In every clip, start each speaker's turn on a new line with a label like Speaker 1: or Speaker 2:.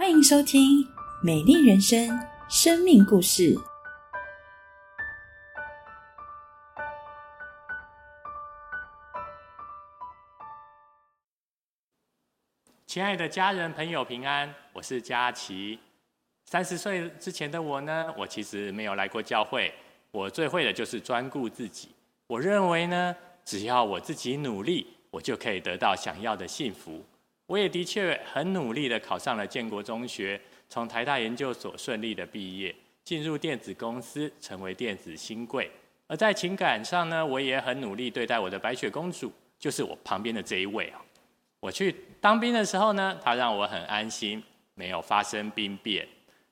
Speaker 1: 欢迎收听《美丽人生》生命故事。
Speaker 2: 亲爱的家人朋友平安，我是佳琪。三十岁之前的我呢，我其实没有来过教会，我最会的就是专顾自己。我认为呢，只要我自己努力，我就可以得到想要的幸福。我也的确很努力的考上了建国中学，从台大研究所顺利的毕业，进入电子公司，成为电子新贵。而在情感上呢，我也很努力对待我的白雪公主，就是我旁边的这一位啊。我去当兵的时候呢，他让我很安心，没有发生兵变。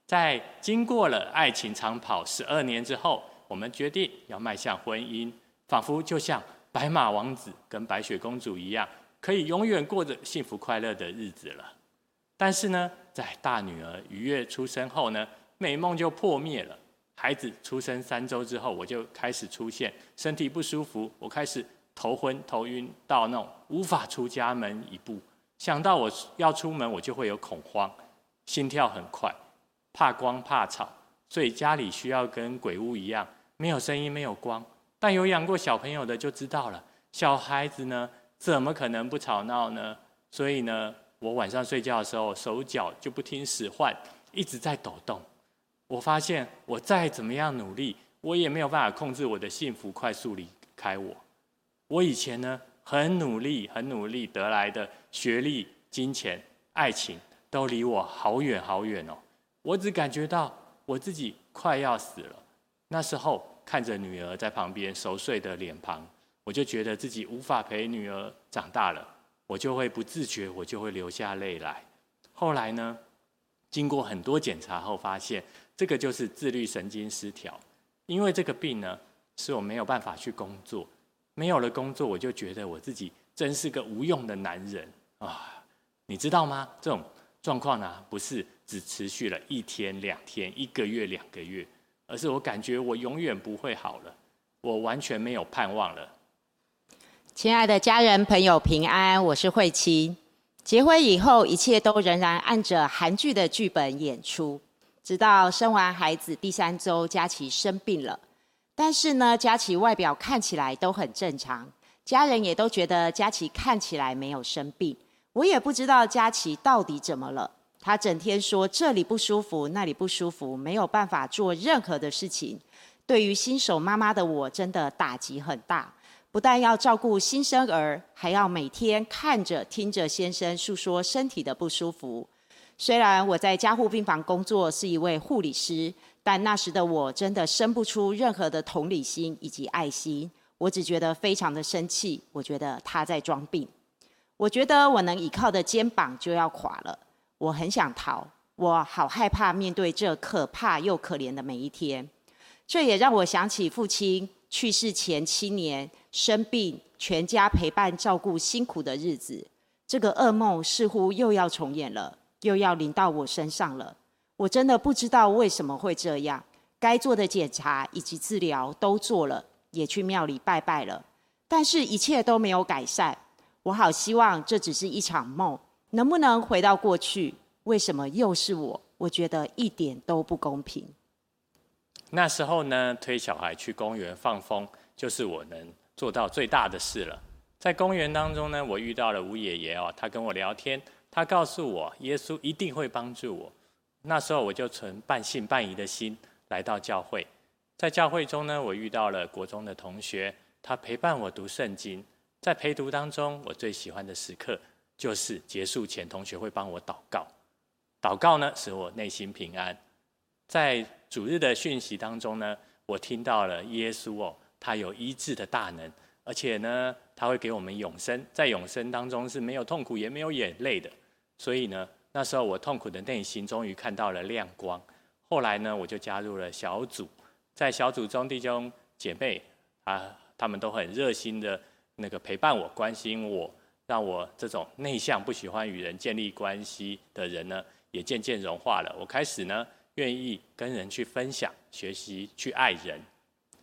Speaker 2: 在经过了爱情长跑十二年之后，我们决定要迈向婚姻，仿佛就像白马王子跟白雪公主一样，可以永远过着幸福快乐的日子了。但是呢，在大女儿愉悦出生后呢，美梦就破灭了。孩子出生三周之后，我就开始出现身体不舒服，我开始头昏头晕到那种无法出家门一步，想到我要出门，我就会有恐慌，心跳很快。怕光怕吵，所以家里需要跟鬼屋一样，没有声音，没有光。但有养过小朋友的就知道了，小孩子呢，怎么可能不吵闹呢？所以呢，我晚上睡觉的时候，手脚就不听使唤，一直在抖动。我发现，我再怎么样努力，我也没有办法控制我的幸福快速离开我。我以前呢，很努力，很努力得来的学历、金钱、爱情，都离我好远好远哦。我只感觉到我自己快要死了。那时候看着女儿在旁边熟睡的脸庞，我就觉得自己无法陪女儿长大了，我就会不自觉，我就会流下泪来。后来呢，经过很多检查后，发现这个就是自律神经失调。因为这个病呢，是我没有办法去工作，没有了工作，我就觉得我自己真是个无用的男人啊！你知道吗？这种状况呢，不是。只持续了一天、两天、一个月、两个月，而是我感觉我永远不会好了，我完全没有盼望了。
Speaker 3: 亲爱的家人朋友平安，我是慧琪。结婚以后，一切都仍然按着韩剧的剧本演出，直到生完孩子第三周，佳琪生病了。但是呢，佳琪外表看起来都很正常，家人也都觉得佳琪看起来没有生病。我也不知道佳琪到底怎么了。他整天说这里不舒服，那里不舒服，没有办法做任何的事情。对于新手妈妈的我，真的打击很大。不但要照顾新生儿，还要每天看着、听着先生诉说身体的不舒服。虽然我在加护病房工作，是一位护理师，但那时的我真的生不出任何的同理心以及爱心。我只觉得非常的生气。我觉得他在装病。我觉得我能依靠的肩膀就要垮了。我很想逃，我好害怕面对这可怕又可怜的每一天。这也让我想起父亲去世前七年生病，全家陪伴照顾辛苦的日子。这个噩梦似乎又要重演了，又要临到我身上了。我真的不知道为什么会这样。该做的检查以及治疗都做了，也去庙里拜拜了，但是一切都没有改善。我好希望这只是一场梦。能不能回到过去？为什么又是我？我觉得一点都不公平。
Speaker 2: 那时候呢，推小孩去公园放风，就是我能做到最大的事了。在公园当中呢，我遇到了吴爷爷哦，他跟我聊天，他告诉我耶稣一定会帮助我。那时候我就存半信半疑的心来到教会，在教会中呢，我遇到了国中的同学，他陪伴我读圣经。在陪读当中，我最喜欢的时刻。就是结束前，同学会帮我祷告，祷告呢使我内心平安。在主日的讯息当中呢，我听到了耶稣哦，他有医治的大能，而且呢，他会给我们永生，在永生当中是没有痛苦也没有眼泪的。所以呢，那时候我痛苦的内心终于看到了亮光。后来呢，我就加入了小组，在小组中弟兄姐妹啊，他们都很热心的那个陪伴我、关心我。让我这种内向、不喜欢与人建立关系的人呢，也渐渐融化了。我开始呢，愿意跟人去分享、学习、去爱人。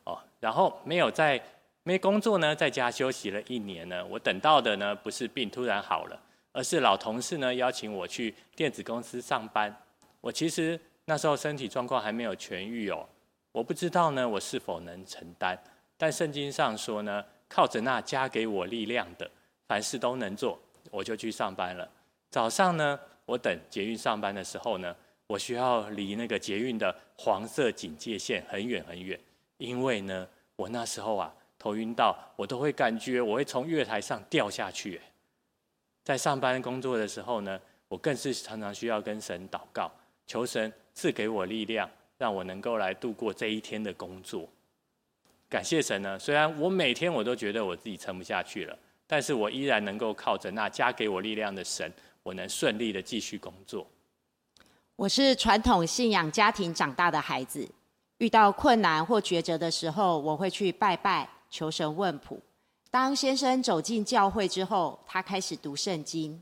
Speaker 2: 哦，然后没有在没工作呢，在家休息了一年呢。我等到的呢，不是病突然好了，而是老同事呢邀请我去电子公司上班。我其实那时候身体状况还没有痊愈哦，我不知道呢我是否能承担。但圣经上说呢，靠着那加给我力量的，凡事都能做，我就去上班了。早上呢，我等捷运上班的时候呢，我需要离那个捷运的黄色警戒线很远很远，因为呢，我那时候啊头晕到我都会感觉我会从月台上掉下去。在上班工作的时候呢，我更是常常需要跟神祷告，求神赐给我力量，让我能够来度过这一天的工作。感谢神呢，虽然我每天我都觉得我自己撑不下去了，但是我依然能够靠着那加给我力量的神，我能顺利的继续工作。
Speaker 3: 我是传统信仰家庭长大的孩子，遇到困难或抉择的时候，我会去拜拜，求神问卜。当先生走进教会之后，他开始读圣经。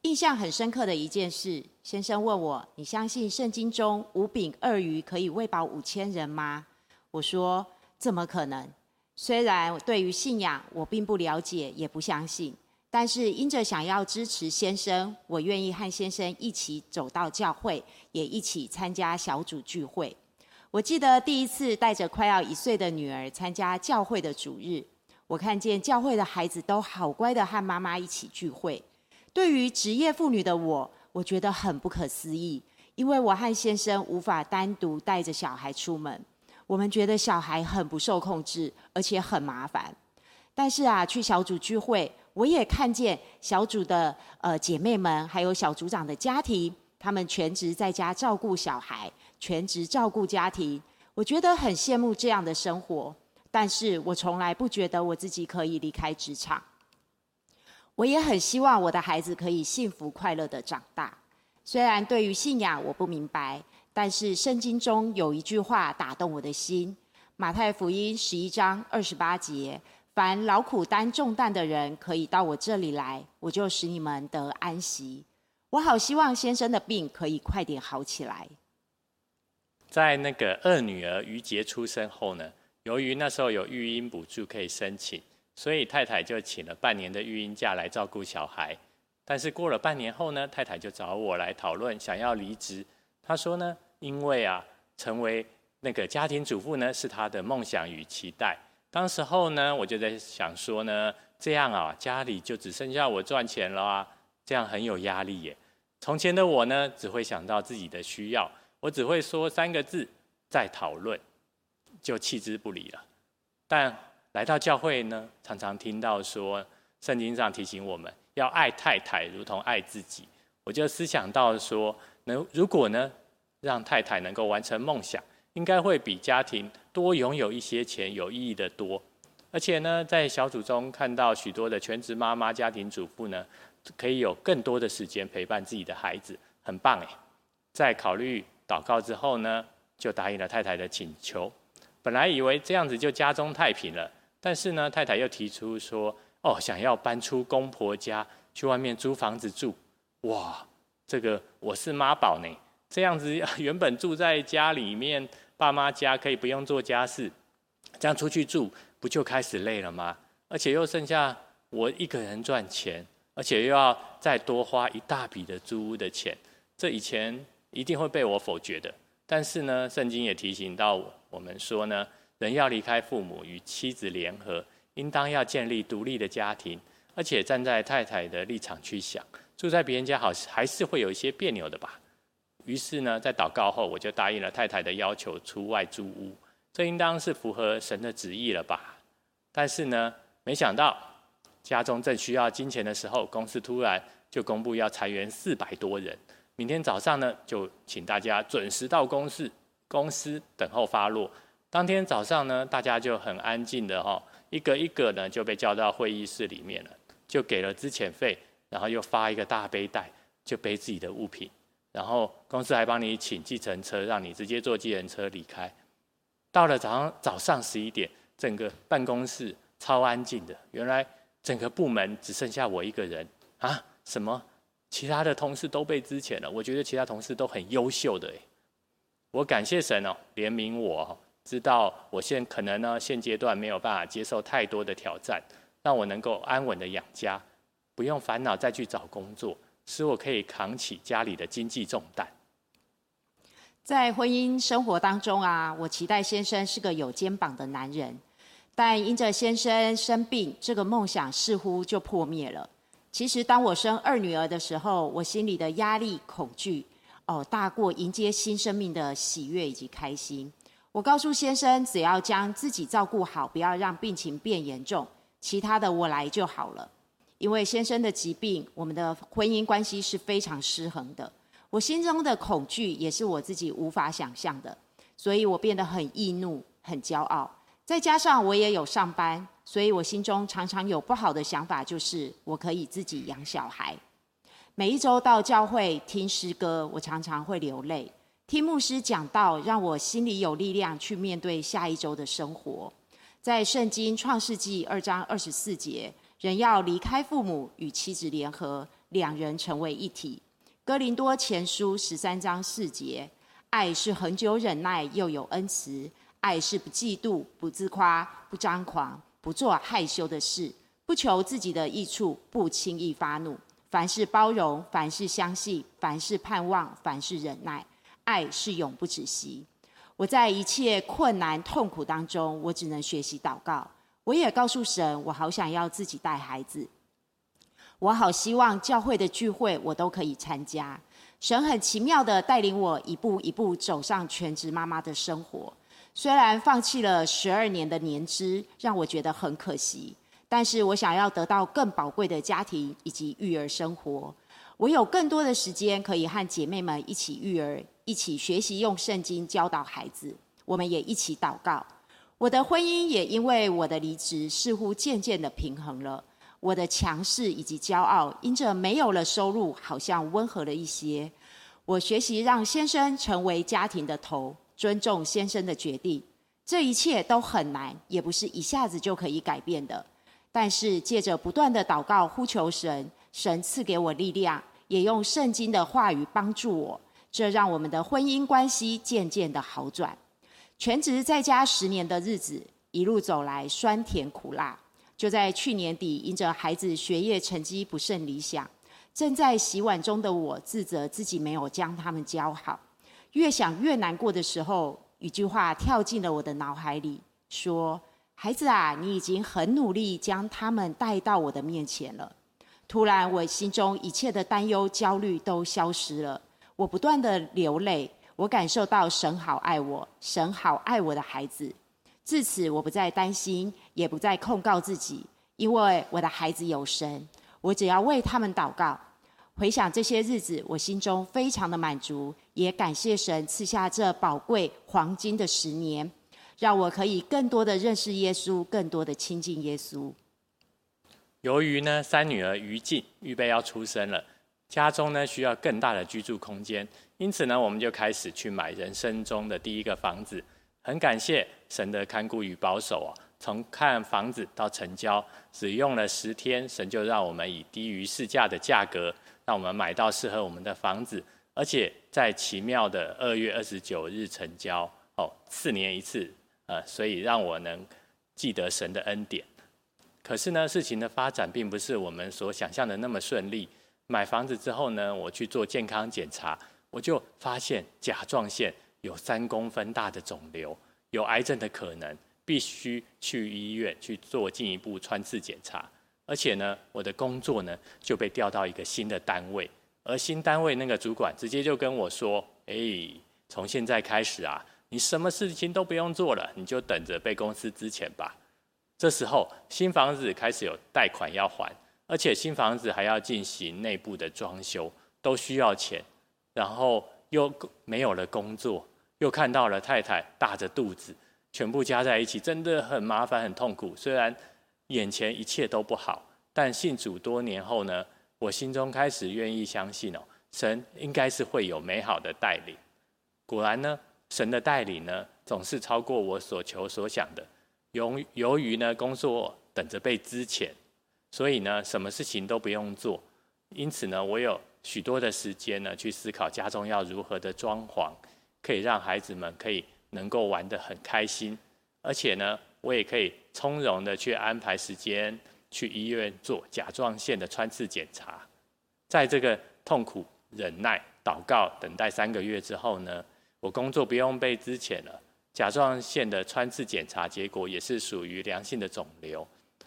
Speaker 3: 印象很深刻的一件事，先生问我：“你相信圣经中五饼二鱼可以喂饱五千人吗？”我说：“怎么可能？虽然对于信仰我并不了解，也不相信，但是因着想要支持先生，我愿意和先生一起走到教会，也一起参加小组聚会。我记得第一次带着快要一岁的女儿参加教会的主日。”我看见教会的孩子都好乖的和妈妈一起聚会。对于职业妇女的我，我觉得很不可思议，因为我和先生无法单独带着小孩出门，我们觉得小孩很不受控制，而且很麻烦。但是啊，去小组聚会，我也看见小组的呃姐妹们，还有小组长的家庭，他们全职在家照顾小孩，全职照顾家庭，我觉得很羡慕这样的生活。但是我从来不觉得我自己可以离开职场。我也很希望我的孩子可以幸福快乐的长大。虽然对于信仰我不明白，但是圣经中有一句话打动我的心：马太福音十一章二十八节，凡劳苦担重担的人，可以到我这里来，我就使你们得安息。我好希望先生的病可以快点好起来。
Speaker 2: 在那个二女儿于杰出生后呢？由于那时候有育婴补助可以申请，所以太太就请了半年的育婴假来照顾小孩。但是过了半年后呢，太太就找我来讨论，想要离职。她说呢，因为啊，成为那个家庭主妇呢，是她的梦想与期待。当时候呢，我就在想说呢，这样啊，家里就只剩下我赚钱了啊，这样很有压力耶。从前的我呢，只会想到自己的需要，我只会说三个字：在讨论。就弃之不理了，但来到教会呢，常常听到说，圣经上提醒我们要爱太太如同爱自己。我就思想到说，能如果呢，让太太能够完成梦想，应该会比家庭多拥有一些钱有意义的多。而且呢，在小组中看到许多的全职妈妈、家庭主妇呢，可以有更多的时间陪伴自己的孩子，很棒哎。在考虑祷告之后呢，就答应了太太的请求。本来以为这样子就家中太平了，但是呢，太太又提出说：“哦，想要搬出公婆家，去外面租房子住。”哇，这个我是妈宝呢，这样子 原本住在家里面，爸妈家可以不用做家事，这样出去住不就开始累了吗？而且又剩下我一个人赚钱，而且又要再多花一大笔的租屋的钱，这以前一定会被我否决的。但是呢，圣经也提醒到我们说呢，人要离开父母与妻子联合，应当要建立独立的家庭，而且站在太太的立场去想，住在别人家好还是会有一些别扭的吧。于是呢，在祷告后，我就答应了太太的要求，出外租屋，这应当是符合神的旨意了吧。但是呢，没想到家中正需要金钱的时候，公司突然就公布要裁员四百多人。明天早上呢，就请大家准时到公司公司等候发落。当天早上呢，大家就很安静的哈，一个一个呢就被叫到会议室里面了，就给了资遣费，然后又发一个大背带，就背自己的物品，然后公司还帮你请计程车，让你直接坐计程车离开。到了早上早上十一点，整个办公室超安静的，原来整个部门只剩下我一个人啊？什么？其他的同事都被支遣了，我觉得其他同事都很优秀的我感谢神哦，怜悯我，知道我现可能呢现阶段没有办法接受太多的挑战，让我能够安稳的养家。不用烦恼再去找工作，使我可以扛起家里的经济重担。
Speaker 3: 在婚姻生活当中啊，我期待先生是个有肩膀的男人，但因着先生生病，这个梦想似乎就破灭了。其实，当我生二女儿的时候，我心里的压力、恐惧，哦，大过迎接新生命的喜悦以及开心。我告诉先生，只要将自己照顾好，不要让病情变严重，其他的我来就好了。因为先生的疾病，我们的婚姻关系是非常失衡的。我心中的恐惧也是我自己无法想象的，所以我变得很易怒、很骄傲。再加上我也有上班，所以我心中常常有不好的想法，就是我可以自己养小孩。每一周到教会听诗歌，我常常会流泪；听牧师讲道，让我心里有力量去面对下一周的生活。在圣经创世纪二章二十四节，人要离开父母，与妻子联合，两人成为一体。哥林多前书十三章四节，爱是恒久忍耐，又有恩慈；爱是不嫉妒，不自夸，不张狂，不做害羞的事，不求自己的益处，不轻易发怒。凡事包容，凡事相信，凡事盼望，凡事忍耐。爱是永不止息。我在一切困难痛苦当中，我只能学习祷告。我也告诉神，我好想要自己带孩子。我好希望教会的聚会我都可以参加。神很奇妙的带领我一步一步走上全职妈妈的生活。虽然放弃了十二年的年资，让我觉得很可惜，但是我想要得到更宝贵的家庭以及育儿生活。我有更多的时间可以和姐妹们一起育儿，一起学习用圣经教导孩子。我们也一起祷告。我的婚姻也因为我的离职，似乎渐渐的平衡了。我的强势以及骄傲，因着没有了收入，好像温和了一些。我学习让先生成为家庭的头，尊重先生的决定。这一切都很难，也不是一下子就可以改变的。但是借着不断的祷告呼求神，神赐给我力量，也用圣经的话语帮助我，这让我们的婚姻关系渐渐的好转。全职在家十年的日子，一路走来酸甜苦辣。就在去年底，因着孩子学业成绩不甚理想，正在洗碗中的我自责自己没有将他们教好。越想越难过的时候，一句话跳进了我的脑海里，说：“孩子啊，你已经很努力将他们带到我的面前了。”突然，我心中一切的担忧、焦虑都消失了。我不断的流泪，我感受到神好爱我，神好爱我的孩子。自此，我不再担心，也不再控告自己，因为我的孩子有神，我只要为他们祷告。回想这些日子，我心中非常的满足，也感谢神赐下这宝贵黄金的十年，让我可以更多的认识耶稣，更多的亲近耶稣。
Speaker 2: 由于呢，三女儿于静预备要出生了，家中呢需要更大的居住空间，因此呢，我们就开始去买人生中的第一个房子。很感谢神的看顾与保守啊！从看房子到成交，只用了十天，神就让我们以低于市价的价格，让我们买到适合我们的房子，而且在奇妙的二月二十九日成交哦，四年一次，呃，所以让我能记得神的恩典。可是呢，事情的发展并不是我们所想象的那么顺利。买房子之后呢，我去做健康检查，我就发现甲状腺。有三公分大的肿瘤，有癌症的可能，必须去医院去做进一步穿刺检查。而且呢，我的工作呢就被调到一个新的单位，而新单位那个主管直接就跟我说：“哎，从现在开始啊，你什么事情都不用做了，你就等着被公司支钱吧。”这时候，新房子开始有贷款要还，而且新房子还要进行内部的装修，都需要钱，然后又没有了工作。又看到了太太大着肚子，全部加在一起，真的很麻烦、很痛苦。虽然眼前一切都不好，但信主多年后呢，我心中开始愿意相信哦，神应该是会有美好的带领。果然呢，神的带领呢，总是超过我所求所想的。由由于呢，工作等着被支遣，所以呢，什么事情都不用做。因此呢，我有许多的时间呢，去思考家中要如何的装潢。可以让孩子们可以能够玩得很开心，而且呢，我也可以从容的去安排时间，去医院做甲状腺的穿刺检查。在这个痛苦、忍耐、祷告、等待三个月之后呢，我工作不用被支遣了。甲状腺的穿刺检查结果也是属于良性的肿瘤，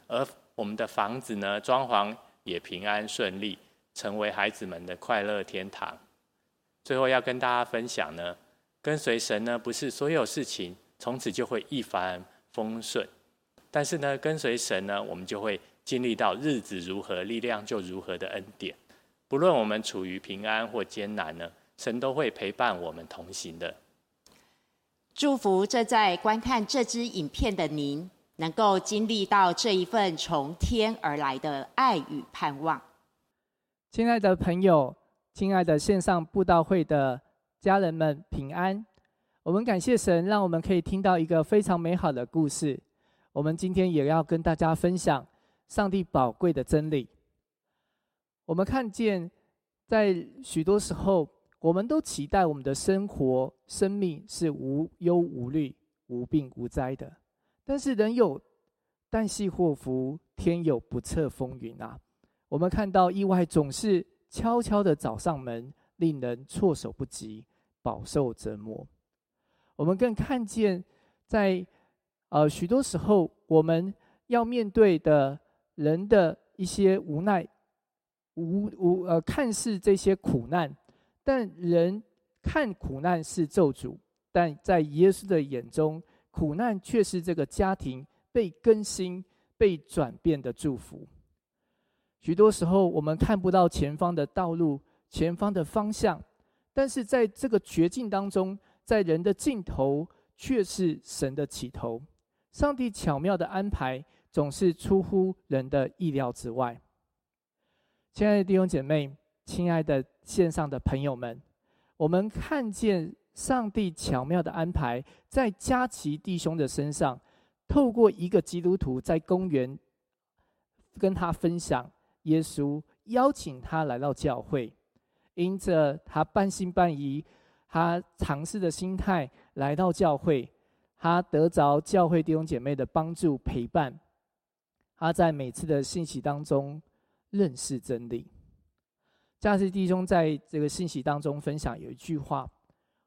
Speaker 2: 而我们的房子呢，装潢也平安顺利，成为孩子们的快乐天堂。最后要跟大家分享呢，跟随神呢，不是所有事情从此就会一帆风顺，但是呢，跟随神呢，我们就会经历到日子如何，力量就如何的恩典。不论我们处于平安或艰难呢，神都会陪伴我们同行的。
Speaker 3: 祝福正在观看这支影片的您，能够经历到这一份从天而来的爱与盼望。
Speaker 4: 亲爱的朋友，亲爱的线上布道会的家人们，平安！我们感谢神，让我们可以听到一个非常美好的故事。我们今天也要跟大家分享上帝宝贵的真理。我们看见，在许多时候，我们都期待我们的生活、生命是无忧无虑、无病无灾的。但是人有旦夕祸福，天有不测风云啊！我们看到意外总是悄悄的找上门，令人措手不及，饱受折磨。我们更看见，在呃许多时候，我们要面对的人的一些无奈。无无呃，看似这些苦难，但人看苦难是咒诅，但在耶稣的眼中，苦难却是这个家庭被更新、被转变的祝福。许多时候，我们看不到前方的道路、前方的方向，但是在这个绝境当中，在人的尽头却是神的起头。上帝巧妙的安排，总是出乎人的意料之外。亲爱的弟兄姐妹，亲爱的线上的朋友们，我们看见上帝巧妙的安排，在佳琪弟兄的身上，透过一个基督徒在公园跟他分享耶稣，邀请他来到教会，因着他半信半疑，他尝试的心态来到教会，他得着教会弟兄姐妹的帮助陪伴，他在每次的信息当中。认识真理。加士弟兄在这个信息当中分享有一句话，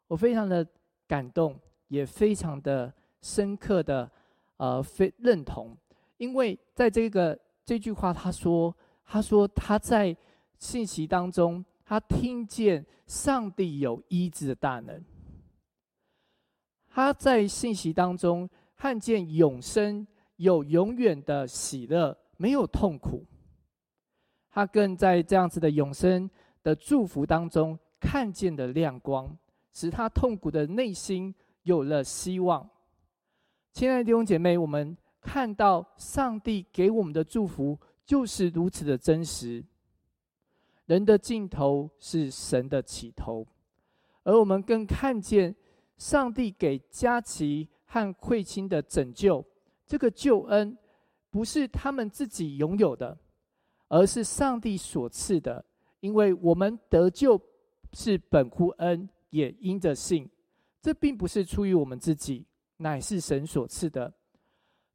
Speaker 4: 我非常的感动，也非常的深刻的呃非认同，因为在这个这句话他说，他说他在信息当中，他听见上帝有医治的大能，他在信息当中看见永生有永远的喜乐，没有痛苦。他更在这样子的永生的祝福当中看见的亮光，使他痛苦的内心有了希望。亲爱的弟兄姐妹，我们看到上帝给我们的祝福就是如此的真实。人的尽头是神的起头，而我们更看见上帝给佳琪和慧清的拯救，这个救恩不是他们自己拥有的。而是上帝所赐的，因为我们得救是本乎恩，也因着信。这并不是出于我们自己，乃是神所赐的。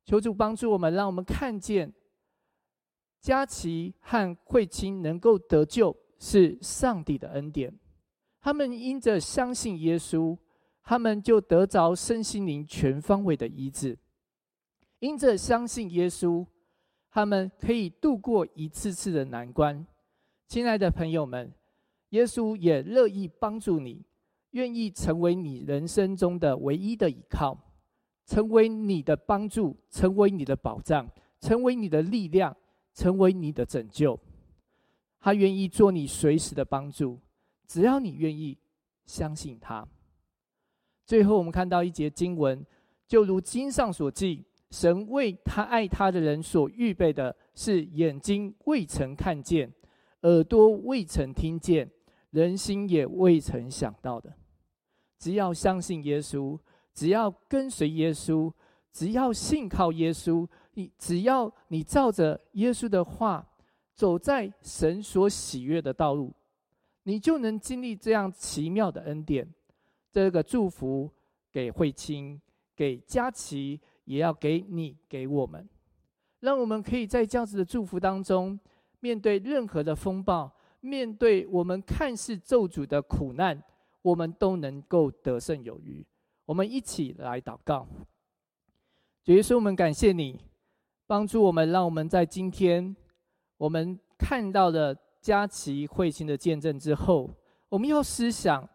Speaker 4: 求主帮助我们，让我们看见佳琪和慧清能够得救是上帝的恩典。他们因着相信耶稣，他们就得着身心灵全方位的医治。因着相信耶稣。他们可以度过一次次的难关，亲爱的朋友们，耶稣也乐意帮助你，愿意成为你人生中的唯一的依靠，成为你的帮助，成为你的保障，成为你的力量，成为你的拯救。他愿意做你随时的帮助，只要你愿意相信他。最后，我们看到一节经文，就如经上所记。神为他爱他的人所预备的是眼睛未曾看见，耳朵未曾听见，人心也未曾想到的。只要相信耶稣，只要跟随耶稣，只要信靠耶稣，你只要你照着耶稣的话走在神所喜悦的道路，你就能经历这样奇妙的恩典。这个祝福给慧清，给佳琪。也要给你给我们，让我们可以在这样子的祝福当中，面对任何的风暴，面对我们看似咒诅的苦难，我们都能够得胜有余。我们一起来祷告，主耶稣，我们感谢你帮助我们，让我们在今天我们看到了佳琪慧心的见证之后，我们要思想：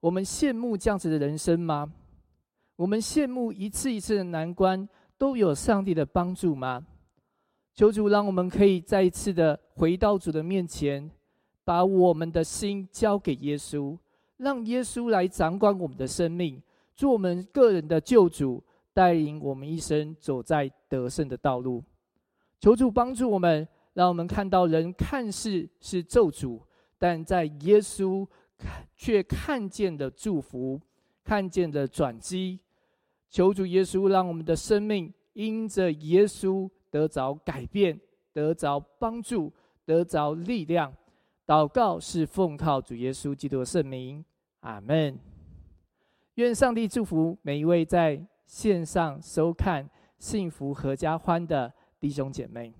Speaker 4: 我们羡慕这样子的人生吗？我们羡慕一次一次的难关都有上帝的帮助吗？求主让我们可以再一次的回到主的面前，把我们的心交给耶稣，让耶稣来掌管我们的生命，做我们个人的救主，带领我们一生走在得胜的道路。求主帮助我们，让我们看到人看似是咒诅，但在耶稣看却看见的祝福，看见的转机。求主耶稣，让我们的生命因着耶稣得着改变，得着帮助，得着力量。祷告是奉靠主耶稣基督的圣名，阿门。愿上帝祝福每一位在线上收看《幸福合家欢》的弟兄姐妹。